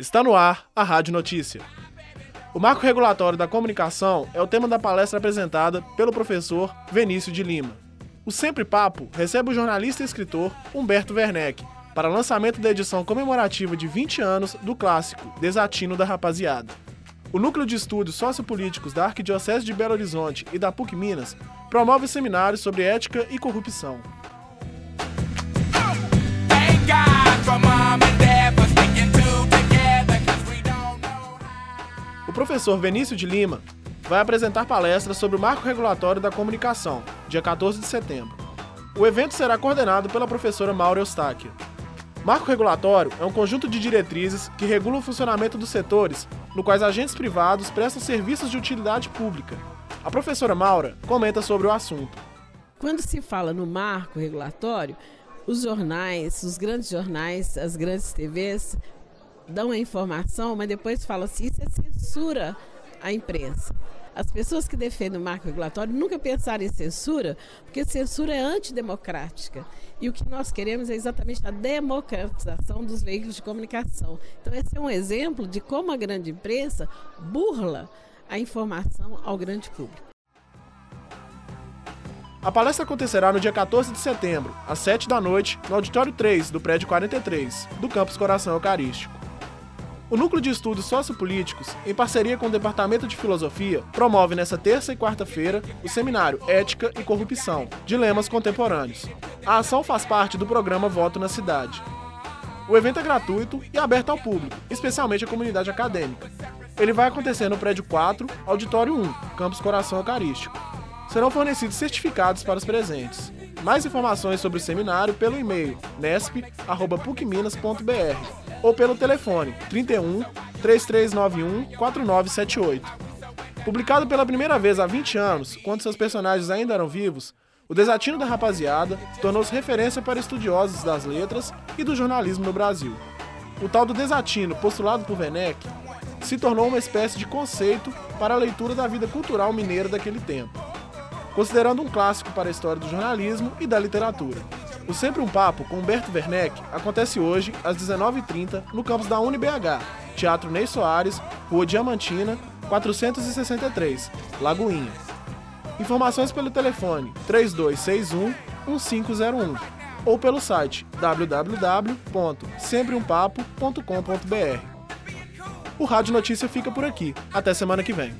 Está no ar a Rádio Notícia. O marco regulatório da comunicação é o tema da palestra apresentada pelo professor Venício de Lima. O Sempre Papo recebe o jornalista e escritor Humberto Werneck para lançamento da edição comemorativa de 20 anos do clássico Desatino da Rapaziada. O Núcleo de Estudos Sociopolíticos da Arquidiocese de Belo Horizonte e da PUC Minas promove seminários sobre ética e corrupção. O professor Venício de Lima vai apresentar palestras sobre o marco regulatório da comunicação, dia 14 de setembro. O evento será coordenado pela professora Maura Eustáquia. Marco regulatório é um conjunto de diretrizes que regulam o funcionamento dos setores no quais agentes privados prestam serviços de utilidade pública. A professora Maura comenta sobre o assunto. Quando se fala no marco regulatório, os jornais, os grandes jornais, as grandes TVs dão a informação, mas depois falam assim: isso é censura à imprensa. As pessoas que defendem o marco regulatório nunca pensaram em censura, porque censura é antidemocrática. E o que nós queremos é exatamente a democratização dos veículos de comunicação. Então, esse é um exemplo de como a grande imprensa burla a informação ao grande público. A palestra acontecerá no dia 14 de setembro, às 7 da noite, no auditório 3 do prédio 43, do campus Coração Eucarístico. O Núcleo de Estudos Sociopolíticos, em parceria com o Departamento de Filosofia, promove nesta terça e quarta-feira o seminário Ética e Corrupção Dilemas Contemporâneos. A ação faz parte do programa Voto na Cidade. O evento é gratuito e aberto ao público, especialmente à comunidade acadêmica. Ele vai acontecer no prédio 4, auditório 1, Campus Coração Eucarístico. Serão fornecidos certificados para os presentes. Mais informações sobre o seminário pelo e-mail nesp.pucminas.br ou pelo telefone 31 3391 4978. Publicado pela primeira vez há 20 anos, quando seus personagens ainda eram vivos, o Desatino da Rapaziada tornou-se referência para estudiosos das letras e do jornalismo no Brasil. O tal do desatino, postulado por Werneck, se tornou uma espécie de conceito para a leitura da vida cultural mineira daquele tempo, considerando um clássico para a história do jornalismo e da literatura. O Sempre um Papo com Humberto Werneck acontece hoje, às 19h30, no campus da UniBH, Teatro Ney Soares, Rua Diamantina, 463, Lagoinha. Informações pelo telefone 3261 1501 ou pelo site www.sempreumpapo.com.br. O Rádio Notícia fica por aqui. Até semana que vem.